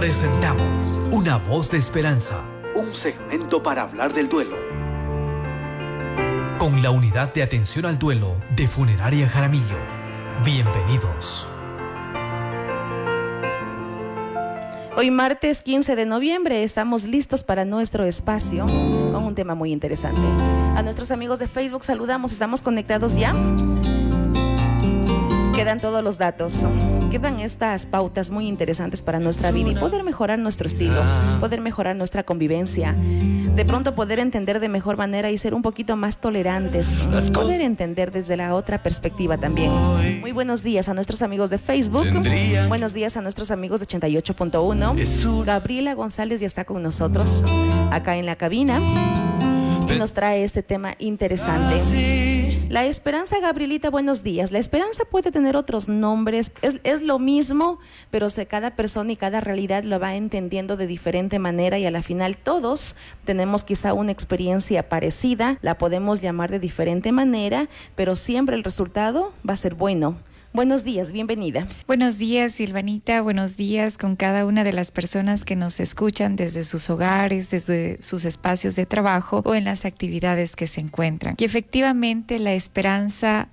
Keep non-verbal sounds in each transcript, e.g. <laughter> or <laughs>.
Presentamos Una voz de esperanza, un segmento para hablar del duelo. Con la unidad de atención al duelo de Funeraria Jaramillo. Bienvenidos. Hoy martes 15 de noviembre estamos listos para nuestro espacio con un tema muy interesante. A nuestros amigos de Facebook saludamos, estamos conectados ya. Quedan todos los datos, quedan estas pautas muy interesantes para nuestra vida y poder mejorar nuestro estilo, poder mejorar nuestra convivencia, de pronto poder entender de mejor manera y ser un poquito más tolerantes, poder entender desde la otra perspectiva también. Muy buenos días a nuestros amigos de Facebook, buenos días a nuestros amigos de 88.1. Gabriela González ya está con nosotros acá en la cabina y nos trae este tema interesante. La esperanza, Gabrielita, buenos días. La esperanza puede tener otros nombres, es, lo mismo, pero cada persona y cada realidad lo va entendiendo de diferente manera y a la final todos tenemos quizá una experiencia parecida, la podemos llamar de diferente manera, pero siempre el resultado va a ser bueno. Buenos días, bienvenida. Buenos días, Silvanita. Buenos días con cada una de las personas que nos escuchan desde sus hogares, desde sus espacios de trabajo o en las actividades que se encuentran. Y efectivamente la esperanza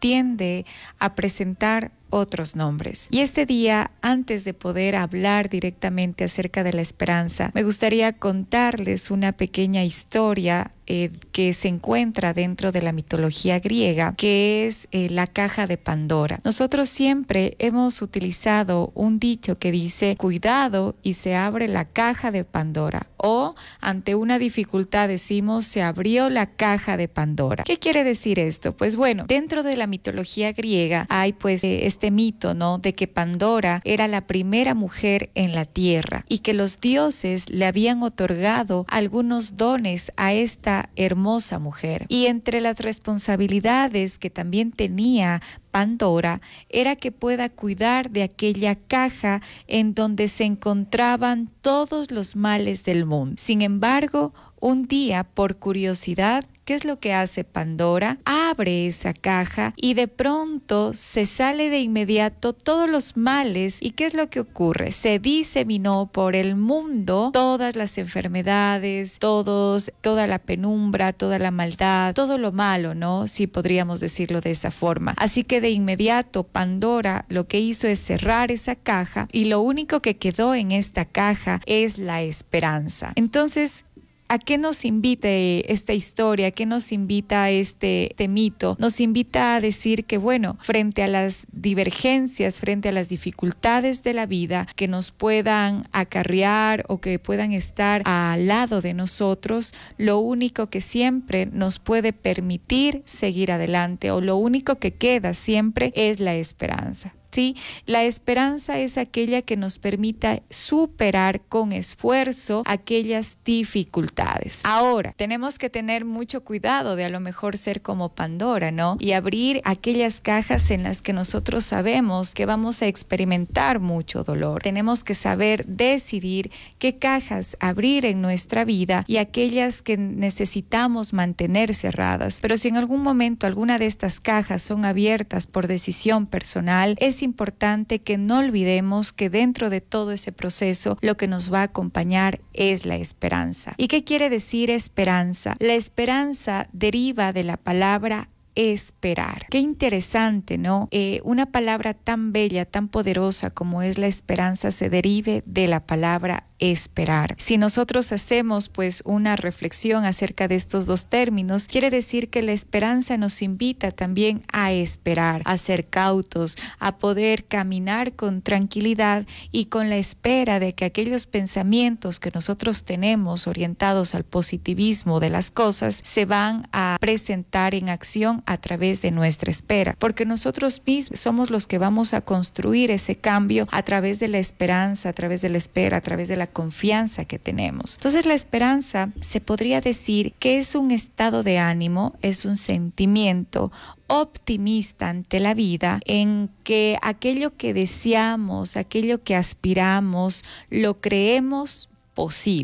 tiende a presentar otros nombres. Y este día, antes de poder hablar directamente acerca de la esperanza, me gustaría contarles una pequeña historia eh, que se encuentra dentro de la mitología griega, que es eh, la caja de Pandora. Nosotros siempre hemos utilizado un dicho que dice, cuidado y se abre la caja de Pandora. O ante una dificultad decimos, se abrió la caja de Pandora. ¿Qué quiere decir esto? Pues bueno, dentro de la mitología griega hay pues eh, este mito, ¿no? De que Pandora era la primera mujer en la tierra y que los dioses le habían otorgado algunos dones a esta hermosa mujer. Y entre las responsabilidades que también tenía Pandora era que pueda cuidar de aquella caja en donde se encontraban todos los males del mundo. Sin embargo, un día, por curiosidad, ¿Qué es lo que hace Pandora? Abre esa caja y de pronto se sale de inmediato todos los males. ¿Y qué es lo que ocurre? Se diseminó por el mundo todas las enfermedades, todos, toda la penumbra, toda la maldad, todo lo malo, ¿no? Si podríamos decirlo de esa forma. Así que de inmediato Pandora lo que hizo es cerrar esa caja y lo único que quedó en esta caja es la esperanza. Entonces, ¿A qué nos invita esta historia? ¿A qué nos invita este, este, mito? Nos invita a decir que, bueno, frente a las divergencias, frente a las dificultades de la vida que nos puedan acarrear o que puedan estar al lado de nosotros, lo único que siempre nos puede permitir seguir adelante o lo único que queda siempre es la esperanza. ¿Sí? La esperanza es aquella que nos permita superar con esfuerzo aquellas dificultades. Ahora, tenemos que tener mucho cuidado de a lo mejor ser como Pandora, ¿no? Y abrir aquellas cajas en las que nosotros sabemos que vamos a experimentar mucho dolor. Tenemos que saber decidir qué cajas abrir en nuestra vida y aquellas que necesitamos mantener cerradas. Pero si en algún momento alguna de estas cajas son abiertas por decisión personal, es importante que no olvidemos que dentro de todo ese proceso lo que nos va a acompañar es la esperanza. ¿Y qué quiere decir esperanza? La esperanza deriva de la palabra esperar. Qué interesante, ¿no? Eh, una palabra tan bella, tan poderosa como es la esperanza se derive de la palabra esperar. Si nosotros hacemos pues una reflexión acerca de estos dos términos, quiere decir que la esperanza nos invita también a esperar, a ser cautos, a poder caminar con tranquilidad y con la espera de que aquellos pensamientos que nosotros tenemos orientados al positivismo de las cosas se van a presentar en acción a través de nuestra espera, porque nosotros mismos somos los que vamos a construir ese cambio a través de la esperanza, a través de la espera, a través de la confianza que tenemos. Entonces la esperanza se podría decir que es un estado de ánimo, es un sentimiento optimista ante la vida en que aquello que deseamos, aquello que aspiramos, lo creemos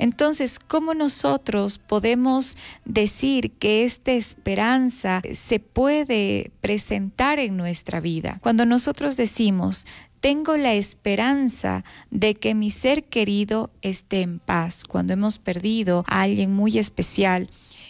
Entonces, ¿cómo nosotros podemos decir que esta esperanza se puede presentar en nuestra vida? Cuando nosotros decimos, tengo la esperanza de que mi ser querido esté en paz. Cuando hemos perdido a alguien muy especial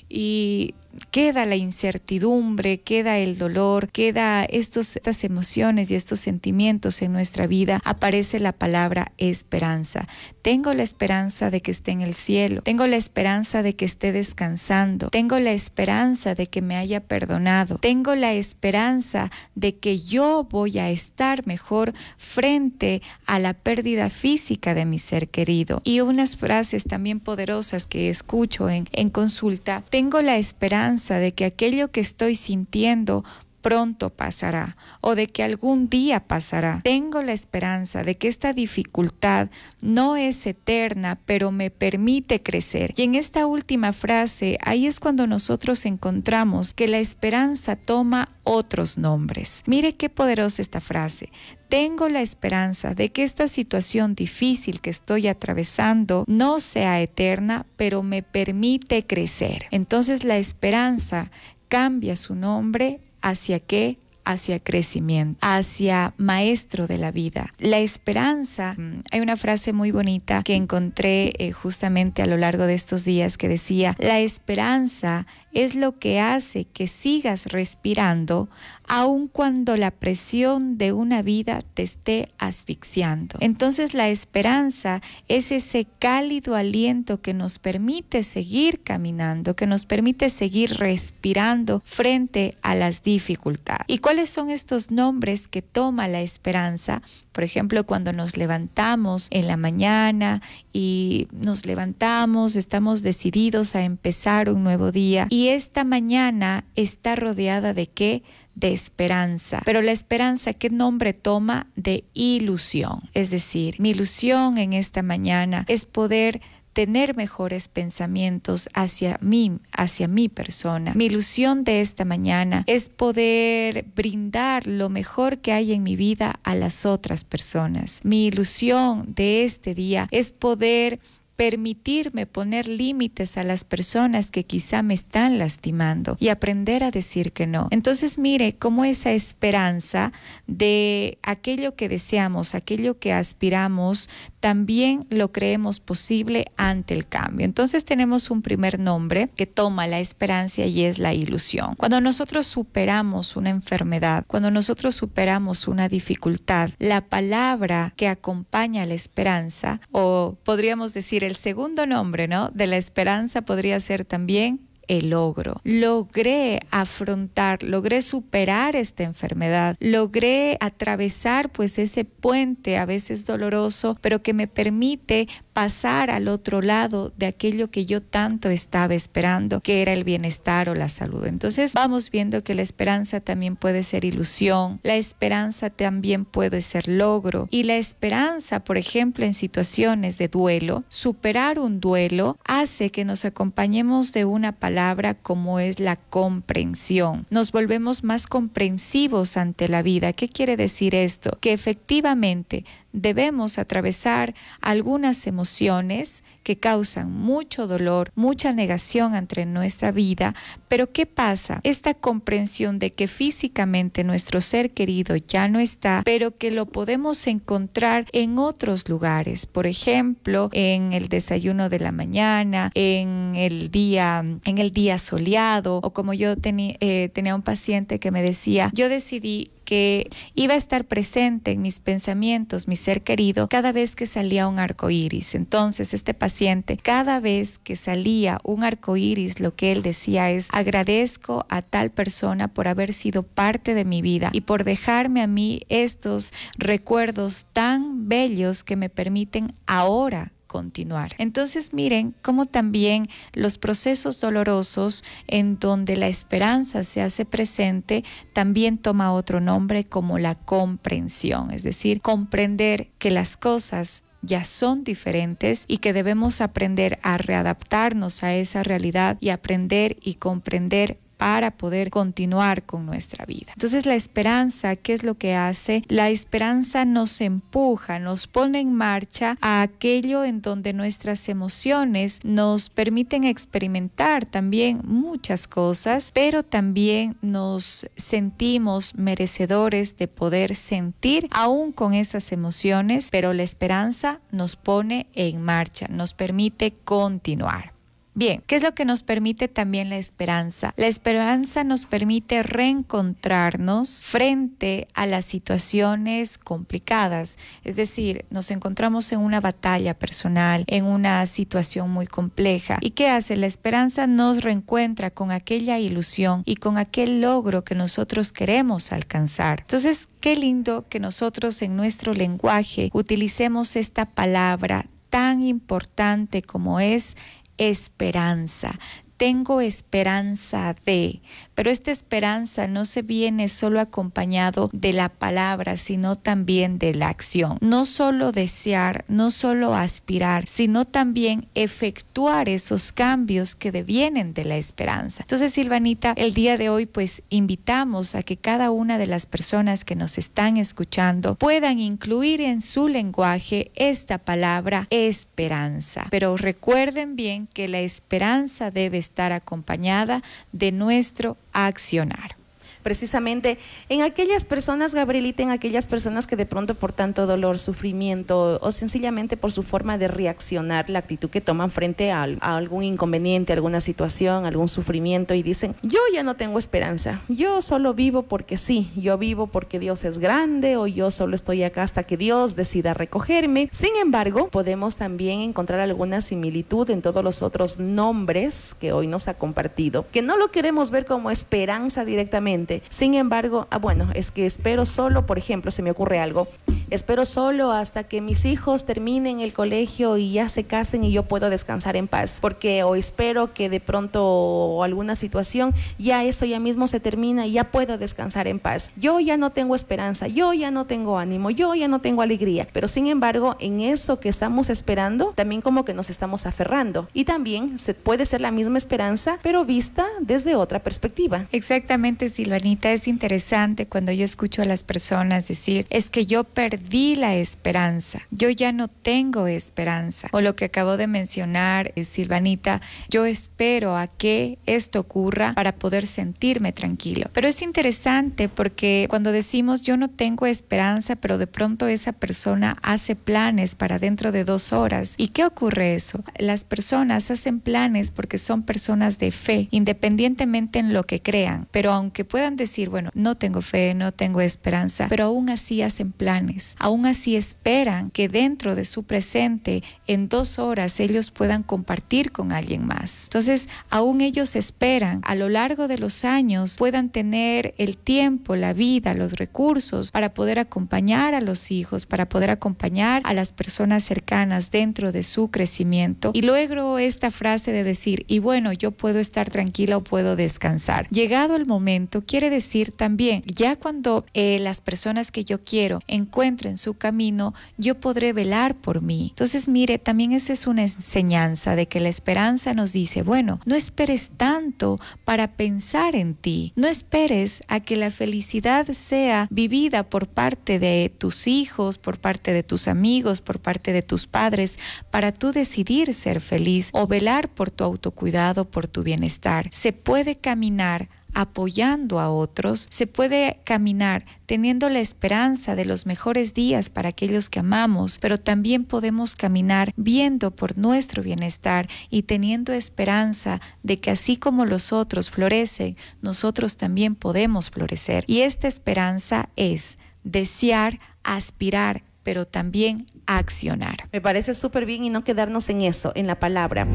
y queda la incertidumbre, queda el dolor, queda estos, estas emociones y estos sentimientos en nuestra vida, aparece la palabra esperanza. Tengo la esperanza de que esté en el cielo, tengo la esperanza de que esté descansando, tengo la esperanza de que me haya perdonado, tengo la esperanza de que yo voy a estar mejor frente a la pérdida física de mi ser querido. Y unas frases también poderosas que escucho en, en consulta, tengo la esperanza de que aquello que estoy sintiendo pronto pasará o de que algún día pasará. Tengo la esperanza de que esta dificultad no es eterna, pero me permite crecer. Y en esta última frase, ahí es cuando nosotros encontramos que la esperanza toma otros nombres. Mire qué poderosa esta frase. Tengo la esperanza de que esta situación difícil que estoy atravesando no sea eterna, pero me permite crecer. Entonces la esperanza cambia su nombre hacia qué? hacia crecimiento, hacia maestro de la vida. La esperanza, mm, hay una frase muy bonita que encontré eh, justamente a lo largo de estos días que decía, la esperanza es lo que hace que sigas respirando aun cuando la presión de una vida te esté asfixiando. Entonces la esperanza es ese cálido aliento que nos permite seguir caminando, que nos permite seguir respirando frente a las dificultades. ¿Y cuáles son estos nombres que toma la esperanza? Por ejemplo, cuando nos levantamos en la mañana y nos levantamos, estamos decididos a empezar un nuevo día y esta mañana está rodeada de qué? de esperanza. Pero la esperanza, ¿qué nombre toma? De ilusión. Es decir, mi ilusión en esta mañana es poder tener mejores pensamientos hacia mí, hacia mi persona. Mi ilusión de esta mañana es poder brindar lo mejor que hay en mi vida a las otras personas. Mi ilusión de este día es poder permitirme poner límites a las personas que quizá me están lastimando y aprender a decir que no. Entonces mire cómo esa esperanza de aquello que deseamos, aquello que aspiramos, también lo creemos posible ante el cambio. Entonces tenemos un primer nombre que toma la esperanza y es la ilusión. Cuando nosotros superamos una enfermedad, cuando nosotros superamos una dificultad, la palabra que acompaña a la esperanza, o podríamos decir el segundo nombre, ¿no? De la esperanza podría ser también el logro. Logré afrontar, logré superar esta enfermedad, logré atravesar pues ese puente a veces doloroso, pero que me permite pasar al otro lado de aquello que yo tanto estaba esperando, que era el bienestar o la salud. Entonces vamos viendo que la esperanza también puede ser ilusión, la esperanza también puede ser logro y la esperanza, por ejemplo, en situaciones de duelo, superar un duelo hace que nos acompañemos de una palabra como es la comprensión. Nos volvemos más comprensivos ante la vida. ¿Qué quiere decir esto? Que efectivamente debemos atravesar algunas emociones que causan mucho dolor, mucha negación ante nuestra vida, pero ¿qué pasa? Esta comprensión de que físicamente nuestro ser querido ya no está, pero que lo podemos encontrar en otros lugares, por ejemplo, en el desayuno de la mañana, en el día, en el día soleado, o como yo eh, tenía un paciente que me decía, yo decidí que iba a estar presente en mis pensamientos, mi ser querido, cada vez que salía un arco iris. Entonces, este paciente, cada vez que salía un arco iris, lo que él decía es: agradezco a tal persona por haber sido parte de mi vida y por dejarme a mí estos recuerdos tan bellos que me permiten ahora continuar. Entonces miren cómo también los procesos dolorosos en donde la esperanza se hace presente también toma otro nombre como la comprensión, es decir, comprender que las cosas ya son diferentes y que debemos aprender a readaptarnos a esa realidad y aprender y comprender para poder continuar con nuestra vida. Entonces la esperanza, ¿qué es lo que hace? La esperanza nos empuja, nos pone en marcha a aquello en donde nuestras emociones nos permiten experimentar también muchas cosas, pero también nos sentimos merecedores de poder sentir aún con esas emociones, pero la esperanza nos pone en marcha, nos permite continuar. Bien, ¿qué es lo que nos permite también la esperanza? La esperanza nos permite reencontrarnos frente a las situaciones complicadas. Es decir, nos encontramos en una batalla personal, en una situación muy compleja. ¿Y qué hace? La esperanza nos reencuentra con aquella ilusión y con aquel logro que nosotros queremos alcanzar. Entonces, qué lindo que nosotros en nuestro lenguaje utilicemos esta palabra tan importante como es esperanza. Tengo esperanza de, pero esta esperanza no se viene solo acompañado de la palabra, sino también de la acción. No solo desear, no solo aspirar, sino también efectuar esos cambios que devienen de la esperanza. Entonces, Silvanita, el día de hoy pues invitamos a que cada una de las personas que nos están escuchando puedan incluir en su lenguaje esta palabra esperanza. Pero recuerden bien que la esperanza debe estar acompañada de nuestro accionar precisamente en aquellas personas, Gabrielita, en aquellas personas que de pronto por tanto dolor, sufrimiento o sencillamente por su forma de reaccionar, la actitud que toman frente a, algún inconveniente, alguna situación, algún sufrimiento y dicen, yo ya no tengo esperanza, yo solo vivo porque sí, yo vivo porque Dios es grande o yo solo estoy acá hasta que Dios decida recogerme. Sin embargo, podemos también encontrar alguna similitud en todos los otros nombres que hoy nos ha compartido, que no lo queremos ver como esperanza directamente, sin embargo, ah, bueno, es que espero solo, por ejemplo, se me ocurre algo, espero solo hasta que mis hijos terminen el colegio y ya se casen y yo puedo descansar en paz, porque o espero que de pronto alguna situación ya eso ya mismo se termina y ya puedo descansar en paz. Yo ya no tengo esperanza, yo ya no tengo ánimo, yo ya no tengo alegría, pero sin embargo, en eso que estamos esperando, también como que nos estamos aferrando y también se puede ser la misma esperanza, pero vista desde otra perspectiva. Exactamente, Silva es interesante cuando yo escucho a las personas decir, es que yo perdí la esperanza, yo ya no tengo esperanza. O lo que acabo de mencionar, eh, Silvanita, yo espero a que esto ocurra para poder sentirme tranquilo. Pero es interesante porque cuando decimos yo no tengo esperanza, pero de pronto esa persona hace planes para dentro de dos horas. ¿Y qué ocurre eso? Las personas hacen planes porque son personas de fe, independientemente en lo que crean, pero aunque puedan decir, bueno, no tengo fe, no tengo esperanza, pero aún así hacen planes, aún así esperan que dentro de su presente, en dos horas, ellos puedan compartir con alguien más. Entonces, aún ellos esperan a lo largo de los años puedan tener el tiempo, la vida, los recursos para poder acompañar a los hijos, para poder acompañar a las personas cercanas dentro de su crecimiento. Y luego esta frase de decir, y bueno, yo puedo estar tranquila o puedo descansar. Llegado el momento, quiero quiere decir también, ya cuando eh, las personas que yo quiero encuentren su camino, yo podré velar por mí. Entonces, mire, también esa es una enseñanza de que la esperanza nos dice, bueno, no esperes tanto para pensar en ti, no esperes a que la felicidad sea vivida por parte de tus hijos, por parte de tus amigos, por parte de tus padres, para tú decidir ser feliz o velar por tu autocuidado, por tu bienestar. Se puede caminar apoyando a otros, se puede caminar teniendo la esperanza de los mejores días para aquellos que amamos, pero también podemos caminar viendo por nuestro bienestar y teniendo esperanza de que así como los otros florecen, nosotros también podemos florecer. Y esta esperanza es desear, aspirar, pero también accionar. Me parece súper bien y no quedarnos en eso, en la palabra.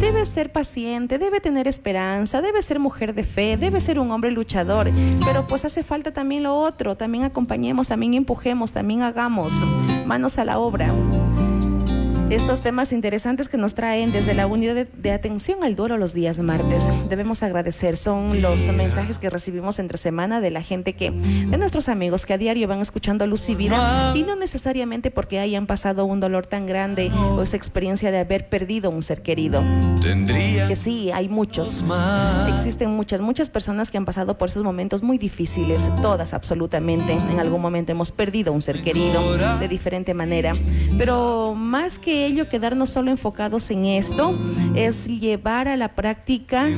Debe ser paciente, debe tener esperanza, debe ser mujer de fe, debe ser un hombre luchador, pero pues hace falta también lo otro, también acompañemos, también empujemos, también hagamos manos a la obra. Estos temas interesantes que nos traen desde la unidad de, atención al duelo los días martes. Debemos agradecer, son los mensajes que recibimos entre semana de la gente que, de nuestros amigos que a diario van escuchando Luz y Vida y no necesariamente porque hayan pasado un dolor tan grande o esa experiencia de haber perdido un ser querido. Que sí, hay muchos. Existen muchas, muchas personas que han pasado por esos momentos muy difíciles, todas absolutamente. En algún momento hemos perdido un ser querido de diferente manera. Pero más que ello, quedarnos solo enfocados en esto, es llevar a la práctica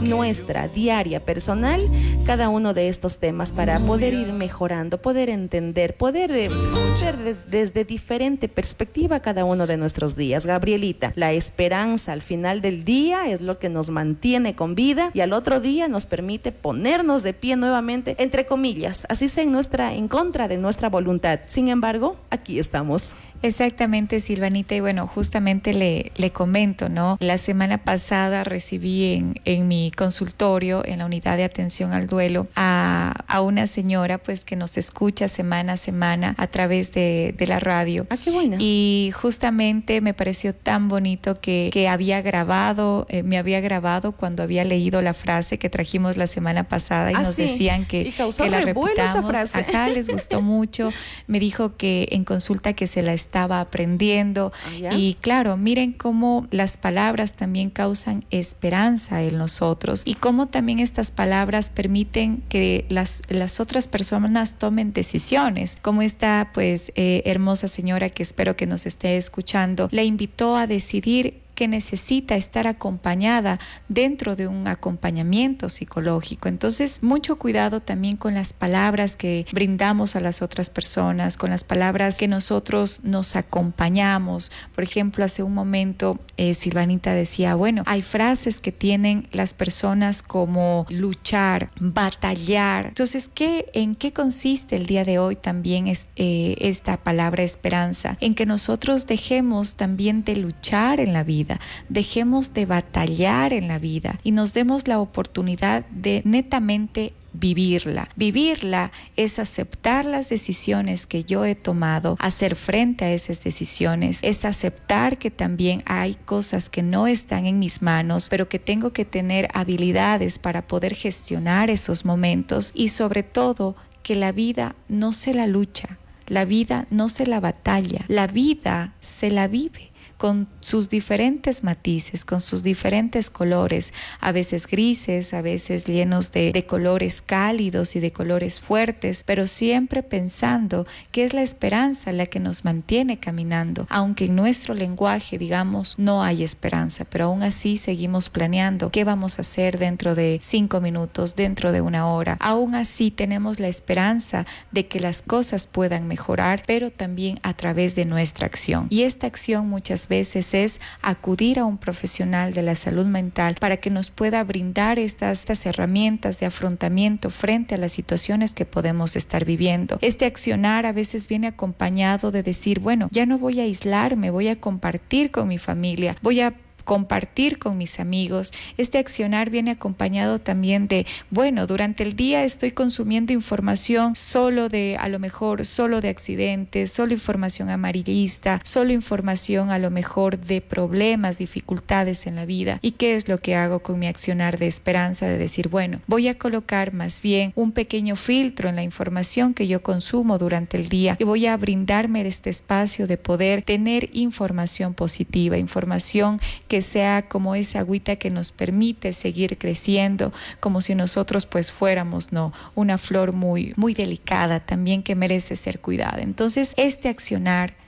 nuestra, diaria, personal, cada uno de estos temas para poder ir mejorando, poder entender, poder escuchar eh, desde diferente perspectiva cada uno de nuestros días. Gabrielita, la esperanza al final del día es lo que nos mantiene con vida y al otro día nos permite ponernos de pie nuevamente, entre comillas, así sea en nuestra, en contra de nuestra voluntad. Sin embargo, aquí estamos. Exactamente, Silvanita. Y bueno, justamente le, le comento, ¿no? La semana pasada recibí en, en, mi consultorio, en la unidad de atención al duelo, a, a, una señora pues que nos escucha semana a semana a través de, de la radio. Ah, qué buena. Y justamente me pareció tan bonito que, que había grabado, eh, me había grabado cuando había leído la frase que trajimos la semana pasada y ah, nos decían que, que la repitamos. Esa frase. Acá les gustó <laughs> mucho. Me dijo que en consulta que se la estaba aprendiendo. Ah, y claro, miren cómo las palabras también causan esperanza en nosotros y cómo también estas palabras permiten que las, las otras personas tomen decisiones. Como esta pues eh, hermosa señora que espero que nos esté escuchando, le invitó a decidir que necesita estar acompañada dentro de un acompañamiento psicológico. Entonces, mucho cuidado también con las palabras que brindamos a las otras personas, con las palabras que nosotros nos acompañamos. Por ejemplo, hace un momento eh, Silvanita decía, bueno, hay frases que tienen las personas como luchar, batallar. Entonces, ¿qué, ¿en qué consiste el día de hoy también es, eh, esta palabra esperanza? En que nosotros dejemos también de luchar en la vida dejemos de batallar en la vida y nos demos la oportunidad de netamente vivirla. Vivirla es aceptar las decisiones que yo he tomado, hacer frente a esas decisiones, es aceptar que también hay cosas que no están en mis manos, pero que tengo que tener habilidades para poder gestionar esos momentos y sobre todo que la vida no se la lucha, la vida no se la batalla, la vida se la vive con sus diferentes matices, con sus diferentes colores, a veces grises, a veces llenos de, colores cálidos y de colores fuertes, pero siempre pensando que es la esperanza la que nos mantiene caminando, aunque en nuestro lenguaje, digamos, no hay esperanza, pero aún así seguimos planeando qué vamos a hacer dentro de cinco minutos, dentro de una hora. Aún así tenemos la esperanza de que las cosas puedan mejorar, pero también a través de nuestra acción. Y esta acción muchas veces es acudir a un profesional de la salud mental para que nos pueda brindar estas, herramientas de afrontamiento frente a las situaciones que podemos estar viviendo. Este accionar a veces viene acompañado de decir, bueno, ya no voy a aislarme, voy a compartir con mi familia, voy a compartir con mis amigos. Este accionar viene acompañado también de, bueno, durante el día estoy consumiendo información solo de, a lo mejor, solo de accidentes, solo información amarillista, solo información a lo mejor de problemas, dificultades en la vida. ¿Y qué es lo que hago con mi accionar de esperanza? De decir, bueno, voy a colocar más bien un pequeño filtro en la información que yo consumo durante el día y voy a brindarme este espacio de poder tener información positiva, información que sea como esa agüita que nos permite seguir creciendo, como si nosotros pues fuéramos, ¿no? Una flor muy, muy delicada también que merece ser cuidada. Entonces, este accionar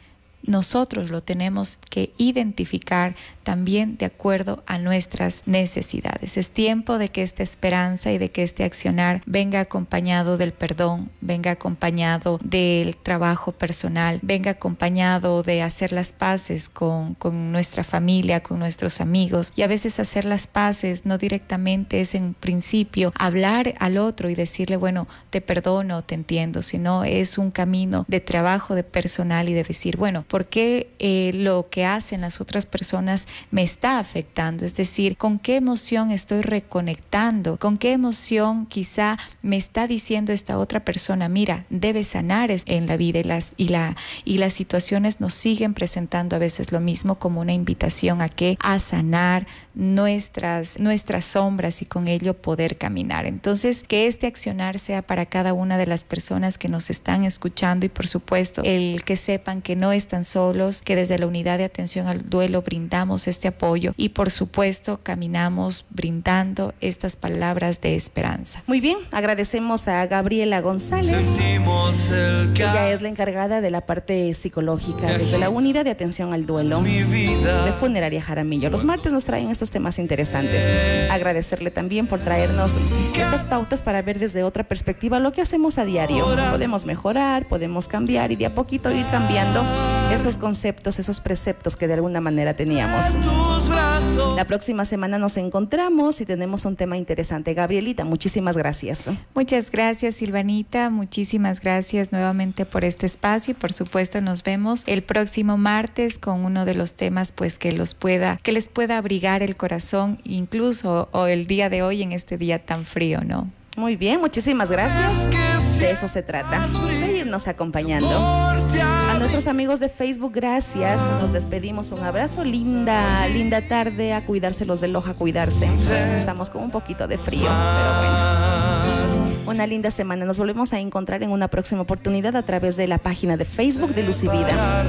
nosotros lo tenemos que identificar también de acuerdo a nuestras necesidades. Es tiempo de que esta esperanza y de que este accionar venga acompañado del perdón, venga acompañado del trabajo personal, venga acompañado de hacer las paces con, con nuestra familia, con nuestros amigos. Y a veces hacer las paces no directamente es en principio hablar al otro y decirle, bueno, te perdono, te entiendo, sino es un camino de trabajo de personal y de decir, bueno, por qué eh, lo que hacen las otras personas me está afectando, es decir, con qué emoción estoy reconectando, con qué emoción quizá me está diciendo esta otra persona, mira, debes sanar en la vida y las, y, la, y las situaciones nos siguen presentando a veces lo mismo como una invitación a que a sanar nuestras, nuestras sombras y con ello poder caminar. Entonces, que este accionar sea para cada una de las personas que nos están escuchando y por supuesto el que sepan que no están solos, que desde la unidad de atención al duelo brindamos este apoyo y por supuesto caminamos brindando estas palabras de esperanza. Muy bien, agradecemos a Gabriela González. Ella es la encargada de la parte psicológica desde la unidad de atención al duelo de Funeraria Jaramillo. Los martes nos traen estos temas interesantes. Agradecerle también por traernos estas pautas para ver desde otra perspectiva lo que hacemos a diario. Podemos mejorar, podemos cambiar y de a poquito ir cambiando esos conceptos, esos preceptos que de alguna manera teníamos. La próxima semana nos encontramos y tenemos un tema interesante. Gabrielita, muchísimas gracias. Muchas gracias, Silvanita. Muchísimas gracias nuevamente por este espacio y por supuesto nos vemos el próximo martes con uno de los temas pues que los pueda que les pueda abrigar el corazón incluso o el día de hoy en este día tan frío, ¿no? Muy bien, muchísimas gracias. De eso se trata, de irnos acompañando. A nuestros amigos de Facebook, gracias. Nos despedimos. Un abrazo, linda, linda tarde. A cuidarse los de Loja, cuidarse. Estamos con un poquito de frío, pero bueno. Una linda semana. Nos volvemos a encontrar en una próxima oportunidad a través de la página de Facebook de Lucy Vida.